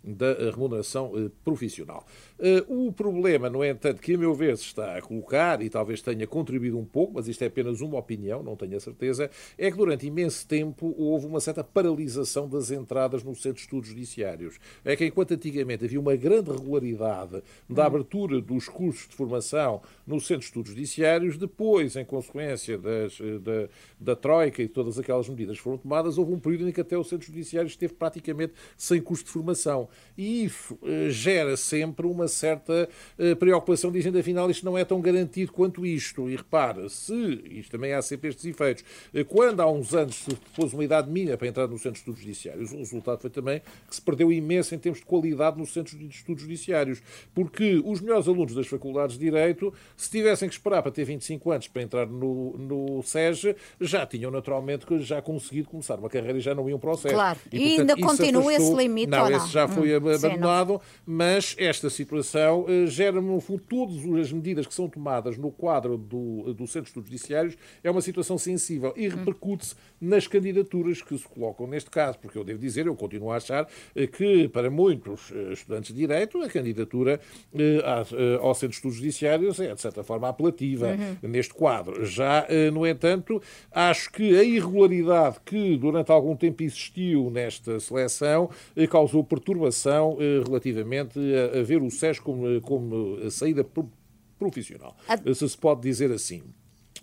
da remuneração profissional. Eh, o problema, no entanto, que a meu ver se está a colocar, e talvez tenha contribuído um pouco, mas isto é apenas uma opinião, não tenho a certeza, é que durante imenso tempo houve uma certa paralisação das entradas no centro de estudos judiciários. É que enquanto antigamente havia uma grande regularidade da abertura dos cursos de formação no centro de estudos judiciários, depois, em consequência das, eh, da, da Troika e todas aquelas medidas que foram tomadas, houve um período em que até o centro judiciário esteve praticamente sem custo de formação. e isso uh, gera sempre uma certa uh, preocupação, dizendo afinal isto não é tão garantido quanto isto. E repara, se, isto também há sempre estes efeitos, uh, quando há uns anos se pôs uma idade mínima para entrar no Centro de Estudos Judiciários, o resultado foi também que se perdeu imenso em termos de qualidade nos Centros de Estudos Judiciários, porque os melhores alunos das faculdades de Direito, se tivessem que esperar para ter 25 anos para entrar no, no SES, já tinham naturalmente já conseguido começar uma carreira e já não iam para o SES. Claro, e, e portanto, ainda continua afastou... esse limite não, ou não? esse já foi hum, abandonado, sim, mas esta situação uh, gera, no fundo, todas as medidas que são tomadas no quadro do, do Centro de Estudos Judiciários é uma situação sensível e hum. repercute-se nas candidaturas que se colocam neste caso, porque eu devo dizer, eu continuo a achar uh, que para muitos uh, estudantes de Direito a candidatura ao Centro de Estudos Judiciários é, de certa forma, apelativa uhum. neste quadro. Já, no entanto, acho que a irregularidade que durante algum tempo existiu nesta seleção causou perturbação relativamente a, ver o SES como, como saída profissional, se se pode dizer assim.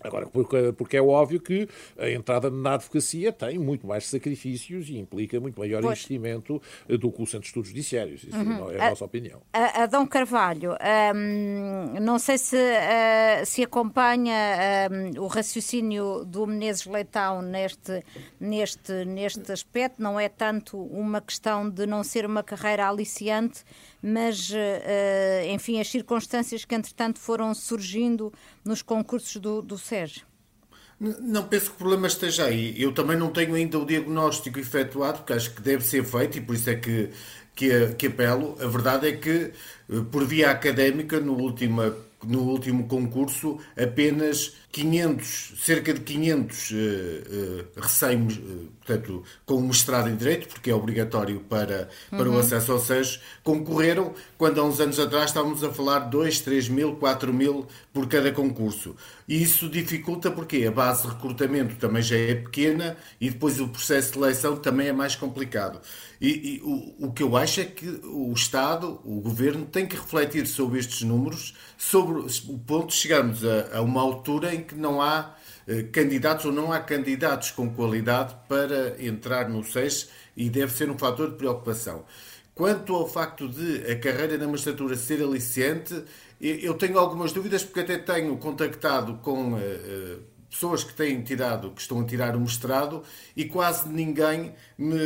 Agora, porque, é óbvio que a entrada na advocacia tem muito mais sacrifícios e implica muito maior pois. investimento do que o Centro de Estudos Judiciários. Isso uhum. é a, a, nossa opinião. Adão Carvalho, hum, não sei se, uh, se acompanha um, o raciocínio do Menezes Leitão neste, neste, neste aspecto. Não é tanto uma questão de não ser uma carreira aliciante, mas, uh, enfim, as circunstâncias que, entretanto, foram surgindo nos concursos do, do. Não penso que o problema esteja aí. Eu também não tenho ainda o diagnóstico efetuado, porque acho que deve ser feito e por isso é que, que, que apelo. A verdade é que, eh, por via académica, no último, no último concurso, apenas 500, cerca de 500 uh, uh, recém, portanto, com mestrado em Direito, porque é obrigatório para, para uhum. o acesso ao SES, concorreram, quando há uns anos atrás estávamos a falar 2, 3 mil, 4 mil por cada concurso. E isso dificulta porque a base de recrutamento também já é pequena e depois o processo de seleção também é mais complicado. E, e o, o que eu acho é que o Estado, o Governo, tem que refletir sobre estes números, sobre o ponto de chegarmos a, a uma altura em que não há candidatos ou não há candidatos com qualidade para entrar no SES e deve ser um fator de preocupação. Quanto ao facto de a carreira na magistratura ser aliciente, eu tenho algumas dúvidas porque até tenho contactado com uh, pessoas que têm tirado, que estão a tirar o mestrado e quase ninguém me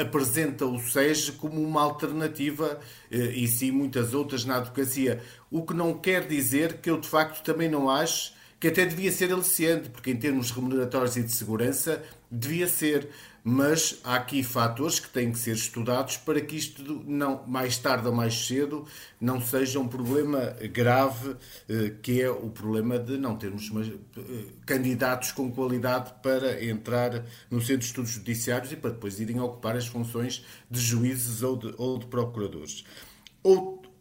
apresenta o SES como uma alternativa e sim muitas outras na advocacia. O que não quer dizer que eu de facto também não acho que até devia ser aliciante, porque em termos remuneratórios e de segurança devia ser, mas há aqui fatores que têm que ser estudados para que isto não mais tarde ou mais cedo não seja um problema grave, eh, que é o problema de não termos eh, candidatos com qualidade para entrar no centro de estudos judiciários e para depois irem ocupar as funções de juízes ou de, ou de procuradores.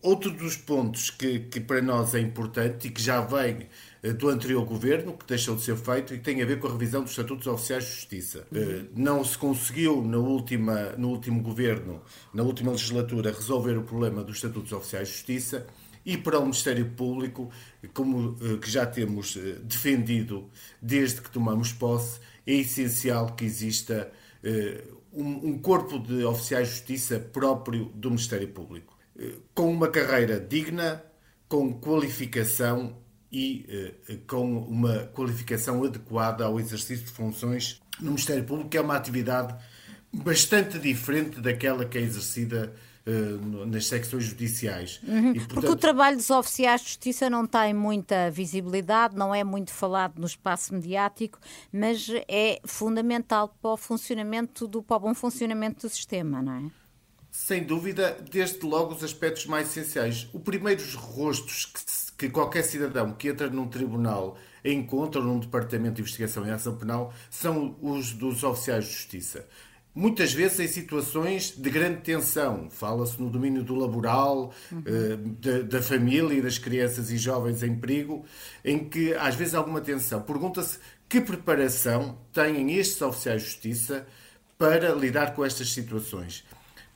Outro dos pontos que, que para nós é importante e que já vem do anterior governo, que deixou de ser feito e tem a ver com a revisão dos Estatutos Oficiais de Justiça. Uhum. Não se conseguiu na última, no último governo, na última legislatura, resolver o problema dos Estatutos Oficiais de Justiça e para o Ministério Público, como eh, que já temos defendido desde que tomamos posse, é essencial que exista um corpo de oficiais de justiça próprio do Ministério Público, com uma carreira digna, com qualificação e uh, com uma qualificação adequada ao exercício de funções no Ministério Público, que é uma atividade bastante diferente daquela que é exercida uh, nas secções judiciais. Uhum, e, portanto... Porque o trabalho dos oficiais de justiça não tem muita visibilidade, não é muito falado no espaço mediático, mas é fundamental para o funcionamento do para o bom funcionamento do sistema, não é? Sem dúvida, desde logo os aspectos mais essenciais. O primeiro, os rostos que se que qualquer cidadão que entra num tribunal encontra num departamento de investigação e ação penal são os dos oficiais de justiça. Muitas vezes em situações de grande tensão, fala-se no domínio do laboral, uhum. da, da, família e das crianças e jovens em perigo, em que às vezes há alguma tensão. Pergunta-se que preparação têm estes oficiais de justiça para lidar com estas situações,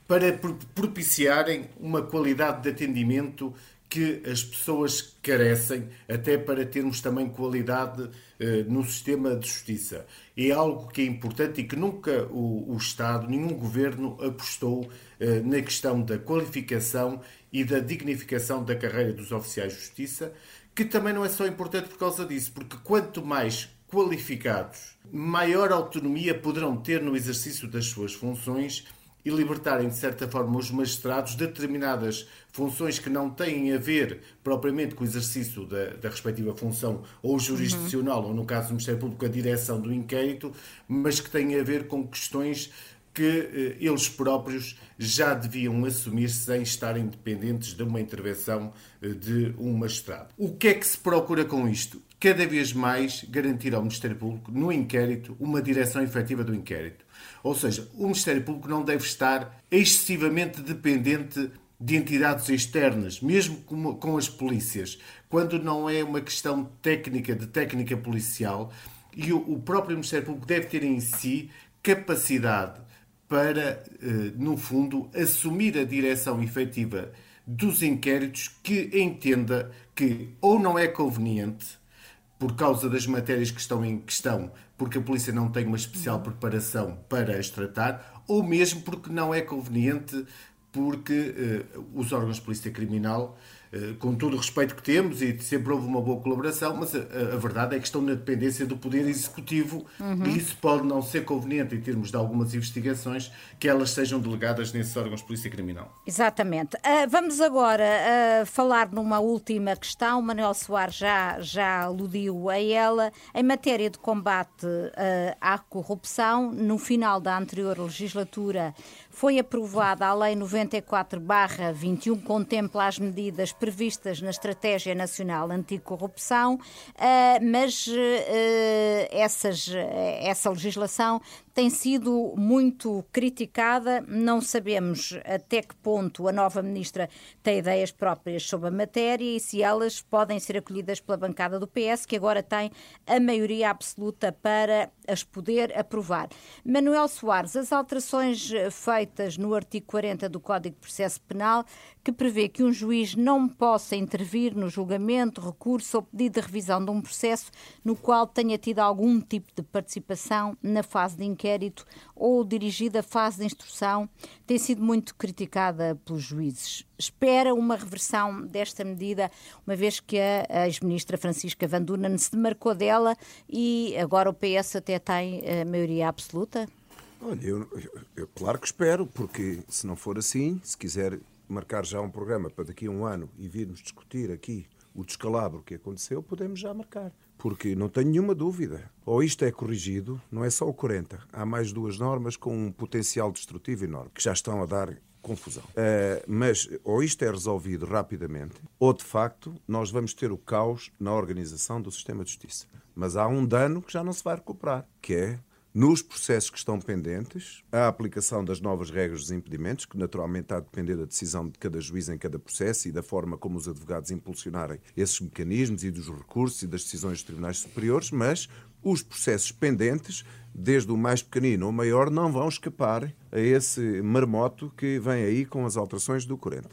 para propiciarem uma qualidade de atendimento que as pessoas carecem, até para termos também qualidade eh, no sistema de justiça. É algo que é importante e que nunca o, o Estado, nenhum governo apostou eh, na questão da qualificação e da dignificação da carreira dos oficiais de justiça, que também não é só importante por causa disso, porque quanto mais qualificados, maior autonomia poderão ter no exercício das suas funções e libertarem, de certa forma, os magistrados de determinadas funções que não têm a ver propriamente com o exercício da, da respectiva função ou jurisdicional, uhum. ou no caso do Ministério Público, a direção do inquérito, mas que têm a ver com questões que eh, eles próprios já deviam assumir sem estarem dependentes de uma intervenção eh, de um magistrado. O que é que se procura com isto? Cada vez mais garantir ao Ministério Público, no inquérito, uma direção efetiva do inquérito. Ou seja, o Ministério Público não deve estar excessivamente dependente de entidades externas, mesmo com, as polícias, quando não é uma questão técnica, de técnica policial, e o, o próprio Ministério Público deve ter em si capacidade para, eh, no fundo, assumir a direção efetiva dos inquéritos que entenda que ou não é conveniente, por causa das matérias que estão em questão, porque a polícia não tem uma especial preparação para as tratar, ou mesmo porque não é conveniente, porque uh, os órgãos de polícia criminal com todo o respeito que temos e sempre houve uma boa colaboração, mas a, a verdade é que estão na dependência do Poder Executivo uhum. e isso pode não ser conveniente em termos de algumas investigações que elas sejam delegadas nesses órgãos de polícia criminal. Exatamente. Uh, vamos agora uh, falar numa última questão. Manuel Soares já, já aludiu a ela. Em matéria de combate uh, à corrupção, no final da anterior legislatura foi aprovada a Lei 94-21, contempla as medidas previstas na Estratégia Nacional Anticorrupção, eh, mas eh, essas, essa legislação tem sido muito criticada. Não sabemos até que ponto a nova ministra tem ideias próprias sobre a matéria e se elas podem ser acolhidas pela bancada do PS, que agora tem a maioria absoluta para as poder aprovar. Manuel Soares, as alterações feitas no artigo 40 do Código de Processo Penal, que prevê que um juiz não possa intervir no julgamento, recurso ou pedido de revisão de um processo no qual tenha tido algum tipo de participação na fase de inquérito ou dirigida à fase de instrução, tem sido muito criticada pelos juízes. Espera uma reversão desta medida, uma vez que a ex-ministra Francisca Van Dunen se demarcou dela e agora o PS até tem a maioria absoluta? Olha, eu, eu, eu, claro que espero, porque se não for assim, se quiser marcar já um programa para daqui a um ano e virmos discutir aqui o descalabro que aconteceu, podemos já marcar. Porque não tenho nenhuma dúvida. Ou isto é corrigido, não é só o 40. Há mais duas normas com um potencial destrutivo enorme, que já estão a dar confusão. Uh, mas ou isto é resolvido rapidamente, ou de facto nós vamos ter o caos na organização do sistema de justiça. Mas há um dano que já não se vai recuperar, que é nos processos que estão pendentes, a aplicação das novas regras dos impedimentos, que naturalmente está a depender da decisão de cada juiz em cada processo e da forma como os advogados impulsionarem esses mecanismos e dos recursos e das decisões dos tribunais superiores, mas os processos pendentes, desde o mais pequenino ao maior, não vão escapar a esse marmoto que vem aí com as alterações do 40.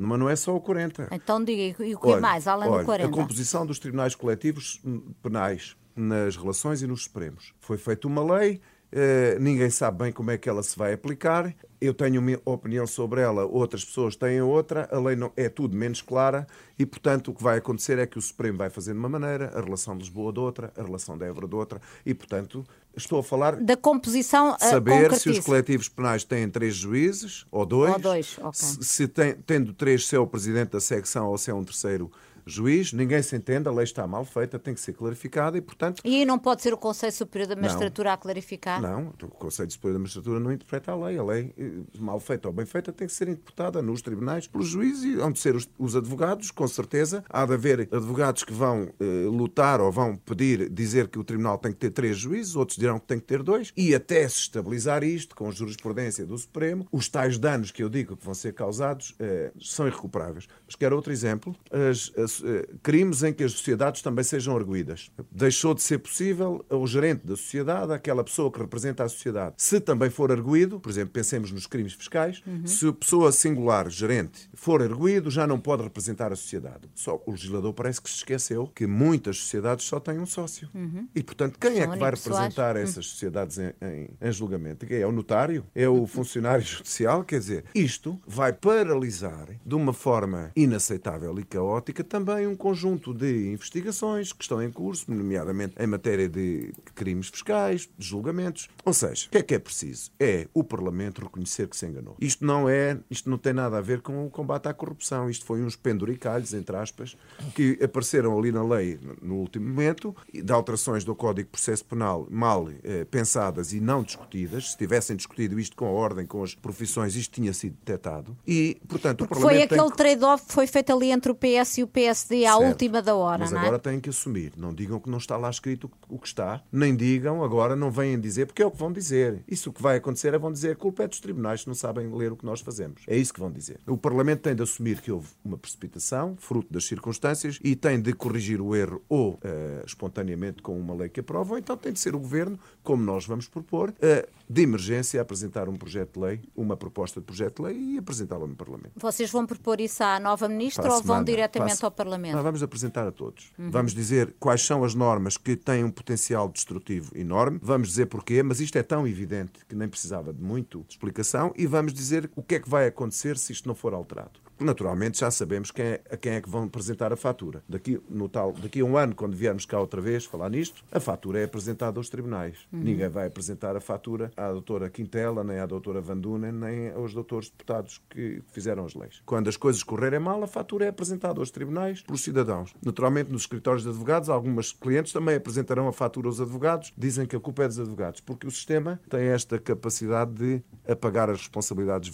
Mas não é só o 40. Então diga, e o que olha, mais, além olha, do 40? A composição dos tribunais coletivos penais nas relações e nos Supremos. Foi feita uma lei, eh, ninguém sabe bem como é que ela se vai aplicar. Eu tenho uma opinião sobre ela, outras pessoas têm outra. A lei não, é tudo menos clara e, portanto, o que vai acontecer é que o Supremo vai fazer de uma maneira, a relação de Lisboa de outra, a relação de Évora de outra e, portanto, estou a falar da composição de saber se os coletivos penais têm três juízes ou dois, ou dois okay. se, se tem, tendo três se é o presidente da secção ou se é um terceiro juiz, ninguém se entende, a lei está mal feita, tem que ser clarificada e, portanto. E aí não pode ser o Conselho Superior da Magistratura não, a clarificar? Não, o Conselho Superior da Magistratura não interpreta a lei. A lei, eh, mal feita ou bem feita, tem que ser interpretada nos tribunais pelos juízes e onde ser os, os, advogados, com certeza. Há de haver advogados que vão eh, lutar ou vão pedir, dizer que o tribunal tem que ter três juízes, outros dirão que tem que ter dois, e até se estabilizar isto com jurisprudência do Supremo, os tais danos que eu digo que vão ser causados eh, são irrecuperáveis. Mas quero outro exemplo. As, as uh, crimes em que as sociedades também sejam arguídas. Deixou de ser possível o gerente da sociedade, aquela pessoa que representa a sociedade. Se também for arguído, por exemplo, pensemos nos crimes fiscais, uhum. se a pessoa singular, gerente, for arguído, já não pode representar a sociedade. Só o legislador parece que se esqueceu que muitas sociedades só têm um sócio. Uhum. E, portanto, quem São é que vai representar uhum. essas sociedades em, em, em julgamento? É o notário? É o funcionário judicial? Quer dizer, isto vai paralisar de uma forma inaceitável e caótica também um conjunto de investigações que estão em curso, nomeadamente em matéria de crimes fiscais, de julgamentos. Ou seja, o que é que é preciso? É o Parlamento reconhecer que se enganou. Isto não é, isto não tem nada a ver com o combate à corrupção. Isto foi uns penduricalhos, entre aspas, que apareceram ali na lei no último momento, de alterações do Código de Processo Penal mal eh, pensadas e não discutidas. Se tivessem discutido isto com a ordem, com as profissões, isto tinha sido detectado. E, portanto, Porque o Parlamento foi aquele que... trade-off que foi feito ali entre o PS e o PSD à certo. última da hora, Mas não é? agora têm que assumir. Não digam que não está lá escrito o que está, nem digam, agora não venham dizer, porque é o que vão dizer. Isso que vai acontecer é vão dizer a culpa é dos tribunais que não sabem ler o que nós fazemos. É isso que vão dizer. O Parlamento tem de assumir que houve uma precipitação, fruto das circunstâncias, e tem de corrigir o erro ou uh, espontaneamente com uma lei que aprova, ou então tem de ser o Governo, como nós vamos propor, uh, de emergência, apresentar um projeto de lei, uma proposta de projeto de lei e apresentá-la no Parlamento. Vocês vão propor isso à nova Ministra ou vão diretamente ao Parlamento? Não, vamos apresentar a todos. Uhum. Vamos dizer quais são as normas que têm um potencial destrutivo enorme, vamos dizer porquê, mas isto é tão evidente que nem precisava de muito de explicação e vamos dizer o que é que vai acontecer se isto não for alterado naturalmente já sabemos quem é, a quem é que vão apresentar a fatura. Daqui, no tal, daqui a um ano, quando viermos cá outra vez falar nisto, a fatura é apresentada aos tribunais. Uhum. Ninguém vai apresentar a fatura à doutora Quintela, nem à doutora Van Dunen, nem aos doutores deputados que fizeram as leis. Quando as coisas correrem mal, a fatura é apresentada aos tribunais pelos cidadãos. Naturalmente, nos escritórios de advogados, algumas clientes também apresentarão a fatura aos advogados, dizem que a culpa é dos advogados, porque o sistema tem esta capacidade de apagar as responsabilidades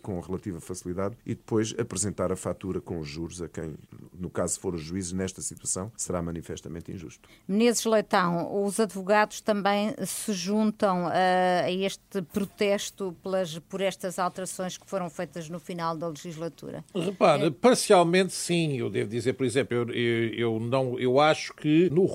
com relativa facilidade e depois apresentar a fatura com os juros a quem, no caso for os juízes, nesta situação, será manifestamente injusto. Menezes Leitão, os advogados também se juntam a este protesto pelas, por estas alterações que foram feitas no final da legislatura? Repare, é... parcialmente sim. Eu devo dizer, por exemplo, eu, eu, não, eu acho que no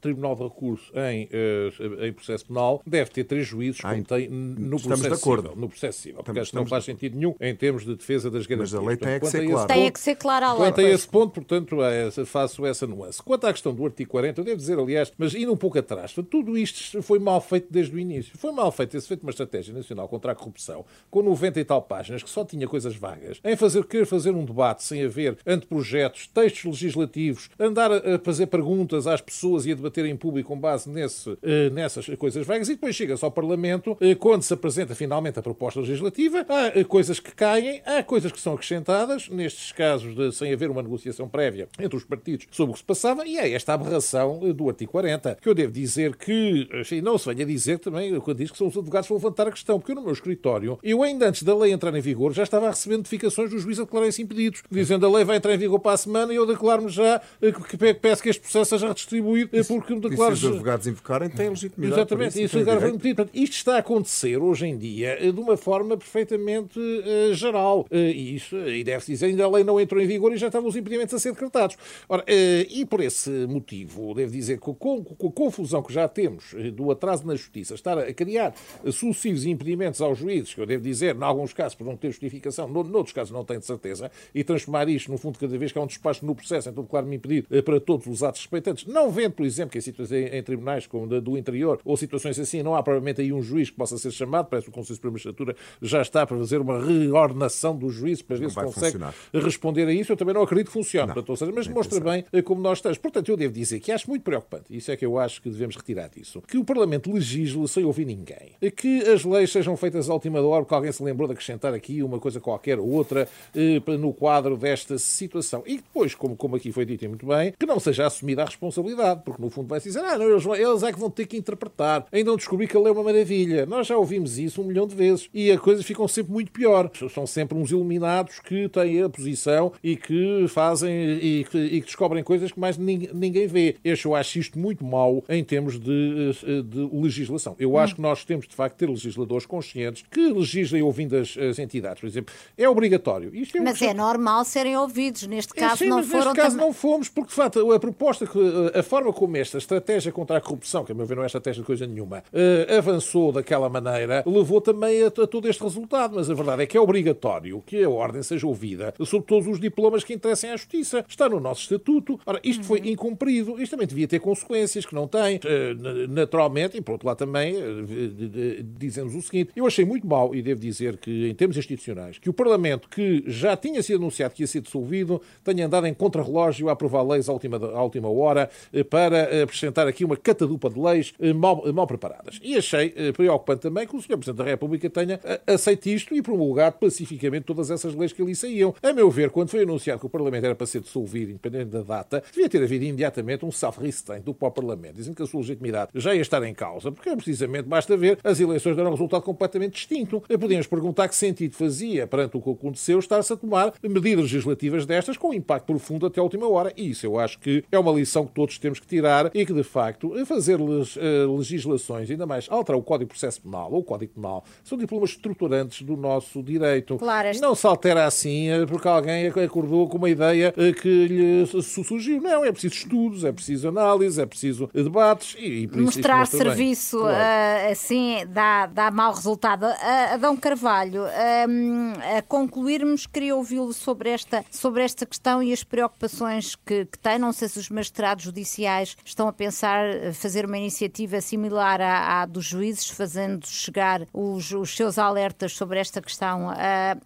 Tribunal de Recurso em, eh, em processo penal deve ter três juízes, ah, como tem no processo, civil, no processo civil. Porque isto não faz sentido nenhum em termos de defesa das garantias. Mas a lei tem que ser claro. Tem que ser claro à lei. Quanto a esse ponto, portanto, é, faço essa nuance. Quanto à questão do artigo 40, eu devo dizer, aliás, mas indo um pouco atrás, tudo isto foi mal feito desde o início. Foi mal feito, esse feito uma estratégia nacional contra a corrupção, com 90 e tal páginas, que só tinha coisas vagas, em fazer, querer fazer um debate sem haver anteprojetos, textos legislativos, andar a fazer perguntas às pessoas e a debater em público com base nesse, eh, nessas coisas vagas, e depois chega-se ao Parlamento, eh, quando se apresenta finalmente a proposta legislativa, há eh, coisas que caem, há coisas que são acrescentadas, nestes casos de, sem haver uma negociação prévia entre os partidos sobre o que se passava, e é esta aberração do artigo 40, que eu devo dizer que, enfim, não se venha dizer também, quando diz que são os advogados que vão levantar a questão, porque eu no meu escritório, eu ainda antes da lei entrar em vigor, já estava a receber notificações dos juízes a declararem-se impedidos, dizendo a lei vai entrar em vigor para a semana e eu declaro-me já eh, que peço que este processo seja redistribuído, eh, porque me declaro... E se os advogados invocarem, têm legitimidade Exatamente, isso, isso agora foi metido. Isto está a acontecer hoje em dia de uma forma perfeitamente uh, geral, uh, e isso, deve-se dizer, ainda a lei não entrou em vigor e já estavam os impedimentos a ser decretados. Ora, eh, e por esse motivo, devo dizer que com, a confusão que já temos eh, do atraso na justiça, estar a criar sucessivos impedimentos aos juízes, que eu devo dizer, em alguns casos por não ter justificação, noutros casos não tenho de certeza, e transformar isto, no fundo, cada vez que há um despacho no processo, então declaro-me impedido eh, para todos os atos respeitantes, não vendo, por exemplo, que em situações em, tribunais como do interior, ou situações assim, não há provavelmente aí um juiz que possa ser chamado, parece que o Conselho de Magistratura já está para fazer uma reordenação dos juízes, para ver se consegue funcionar. responder a isso, eu também não acredito que funcione. Não, portanto, seja, mas demonstra bem eh, como nós estamos. Portanto, eu devo dizer que acho muito preocupante, isso é que eu acho que devemos retirar disso, que o Parlamento legisle sem ouvir ninguém, que as leis sejam feitas à última hora, porque alguém se lembrou de acrescentar aqui uma coisa qualquer ou outra eh, no quadro desta situação. E depois, como, como aqui foi dito muito bem, que não seja assumida a responsabilidade, porque no fundo vai-se dizer, ah, não, eles, eles é que vão ter que interpretar. Ainda não descobri que a lei é uma maravilha. Nós já ouvimos isso um milhão de vezes e as coisas ficam sempre muito pior. São sempre uns iluminados que têm a posição e que fazem e que, e que descobrem coisas que mais ninguém vê. Eu acho isto muito mau em termos de, eh, de legislação. Eu acho hum. que nós temos, de facto, ter legisladores conscientes que legislem ouvindo as, as entidades. Por exemplo, é obrigatório. Isto é mas é normal serem ouvidos. Neste caso, é, sim, não mas foram. Neste caso, não fomos, porque, de facto, a proposta, a forma como esta estratégia contra a corrupção, que a meu ver não é estratégia de coisa nenhuma, uh, avançou daquela maneira, levou também a, a, todo este resultado. Mas a verdade é que é obrigatório que a ordem seja ouvida sobre todos os diplomas que interessem à justiça. Está no nosso estatuto. Ora, isto foi uhum. incumprido. Isto também devia ter consequências que não tem. Uh, naturalmente, e por outro lado também, uh, dizemos o seguinte: eu achei muito mal, e devo dizer que, em termos institucionais, que o Parlamento, que já tinha sido anunciado que ia ser dissolvido, tenha andado em contrarrelógio a aprovar leis à última, à última hora para apresentar aqui uma catadupa de leis mal, mal preparadas. E achei preocupante também que o Sr. Presidente da República tenha aceito isto e promulgado pacificamente todas essas leis que ali saíam. A meu ver, quando foi anunciado que o Parlamento era para ser dissolvido, independente da data, devia ter havido imediatamente um self-restraint do próprio Parlamento, dizendo que a sua legitimidade já ia estar em causa, porque precisamente basta ver as eleições deram um resultado completamente distinto. Podíamos perguntar que sentido fazia, perante o que aconteceu, estar-se a tomar medidas legislativas destas com impacto profundo até a última hora. E isso eu acho que é uma lição que todos temos que tirar e que, de facto, fazer eh, legislações, ainda mais alterar o Código de Processo Penal ou o Código Penal, são diplomas estruturantes do nosso direito. Claro, este... Não se altera assim eh, porque alguém acordou com uma ideia eh, que lhe surgiu. Não, é preciso estudos, é preciso análise, é preciso debates e, e mostrar serviço claro. uh, assim dá, dá mau resultado. Uh, Adão Carvalho, uh, a concluirmos, queria ouvi-lo sobre esta, sobre esta questão e as preocupações que, que tem. Não sei se os magistrados judiciais estão a pensar fazer uma iniciativa similar à, à dos juízes, fazendo chegar os, os seus alertas sobre esta questão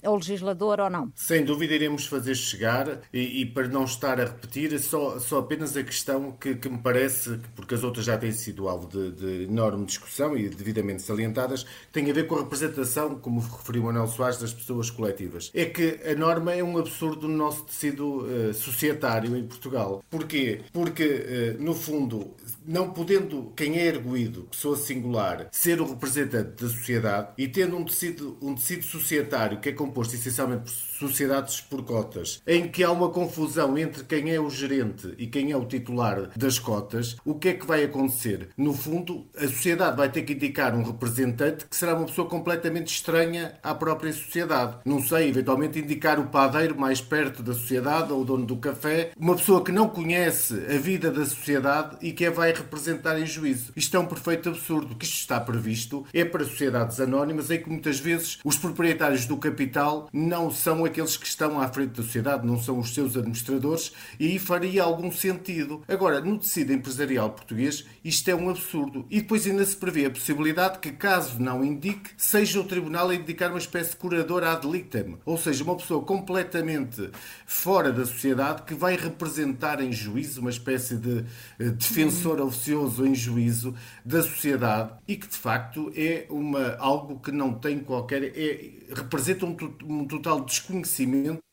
ao legislador ou não? Sem dúvida iremos fazer chegar e, e para não estar a repetir, só, só apenas a questão que, que me parece, porque as outras já têm sido alvo de, de enorme discussão e devidamente salientadas, tem a ver com a representação, como referiu Manuel Soares, das pessoas coletivas. É que a norma é um absurdo no nosso tecido uh, societário em Portugal. Porquê? Porque, uh, no fundo, não podendo quem é erguido, pessoa singular, ser o representante da sociedade e tendo um tecido, um tecido societário que é composto essencialmente por sociedades por cotas, em que há uma confusão entre quem é o gerente e quem é o titular das cotas, o que é que vai acontecer? No fundo, a sociedade vai ter que indicar um representante que será uma pessoa completamente estranha à própria sociedade. Não sei, eventualmente indicar o padeiro mais perto da sociedade ou o dono do café, uma pessoa que não conhece a vida da sociedade e que a vai representar em juízo. Isto é um perfeito absurdo. O que isto está previsto é para sociedades anónimas em que muitas vezes os proprietários do capital não são aqueles que estão à frente da sociedade, não são os seus administradores, e faria algum sentido. Agora, no tecido empresarial português, isto é um absurdo. E depois ainda se prevê a possibilidade que, caso não indique, seja o tribunal a indicar uma espécie de curador ad litem, ou seja, uma pessoa completamente fora da sociedade que vai representar em juízo uma espécie de eh, defensor oficioso em juízo da sociedade e que de facto é uma, algo que não tem qualquer. É, representa um, um total desconhecimento conhecimento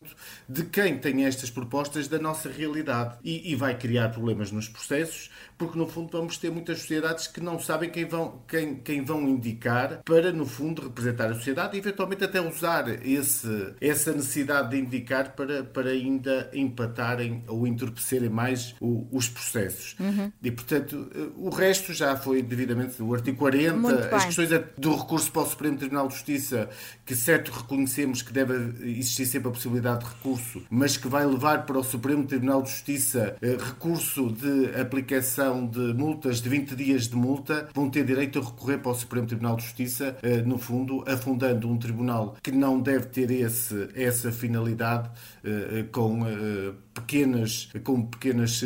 de quem tem estas propostas da nossa realidade e, e, vai criar problemas nos processos, porque no fundo vamos ter muitas sociedades que não sabem quem vão, quem, quem vão indicar para, no fundo, representar a sociedade e eventualmente até usar esse, essa necessidade de indicar para, para ainda empatarem ou entorpecerem mais o, os processos. Uhum. E, portanto, o resto já foi devidamente o artigo 40, as questões do recurso para o Supremo Tribunal de Justiça, que certo reconhecemos que deve existir sempre a possibilidade de recurso, mas que vai levar para o Supremo Tribunal de Justiça eh, recurso de aplicação de multas de 20 dias de multa, vão ter direito a recorrer para o Supremo Tribunal de Justiça, eh, no fundo, afundando um tribunal que não deve ter esse, essa finalidade eh, com pequenas, com pequenas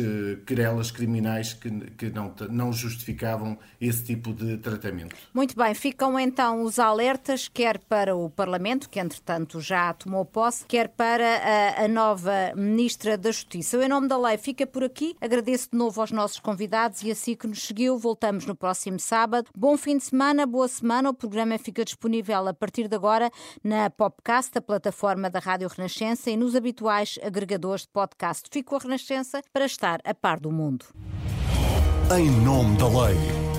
querelas criminais que, que não, não justificavam esse tipo de tratamento. Muito bem, ficam então os alertas, quer para o Parlamento, que entretanto já tomou posse, quer para para a, a, nova Ministra da Justiça. O Em Nome da Lei fica por aqui. Agradeço de novo aos nossos convidados e assim que nos seguiu, voltamos no próximo sábado. Bom fim de semana, boa semana. O programa fica disponível a partir de agora na Popcast, a plataforma da Rádio Renascença, e nos habituais agregadores de podcast. Fico a Renascença para estar a par do mundo. Em Nome da Lei.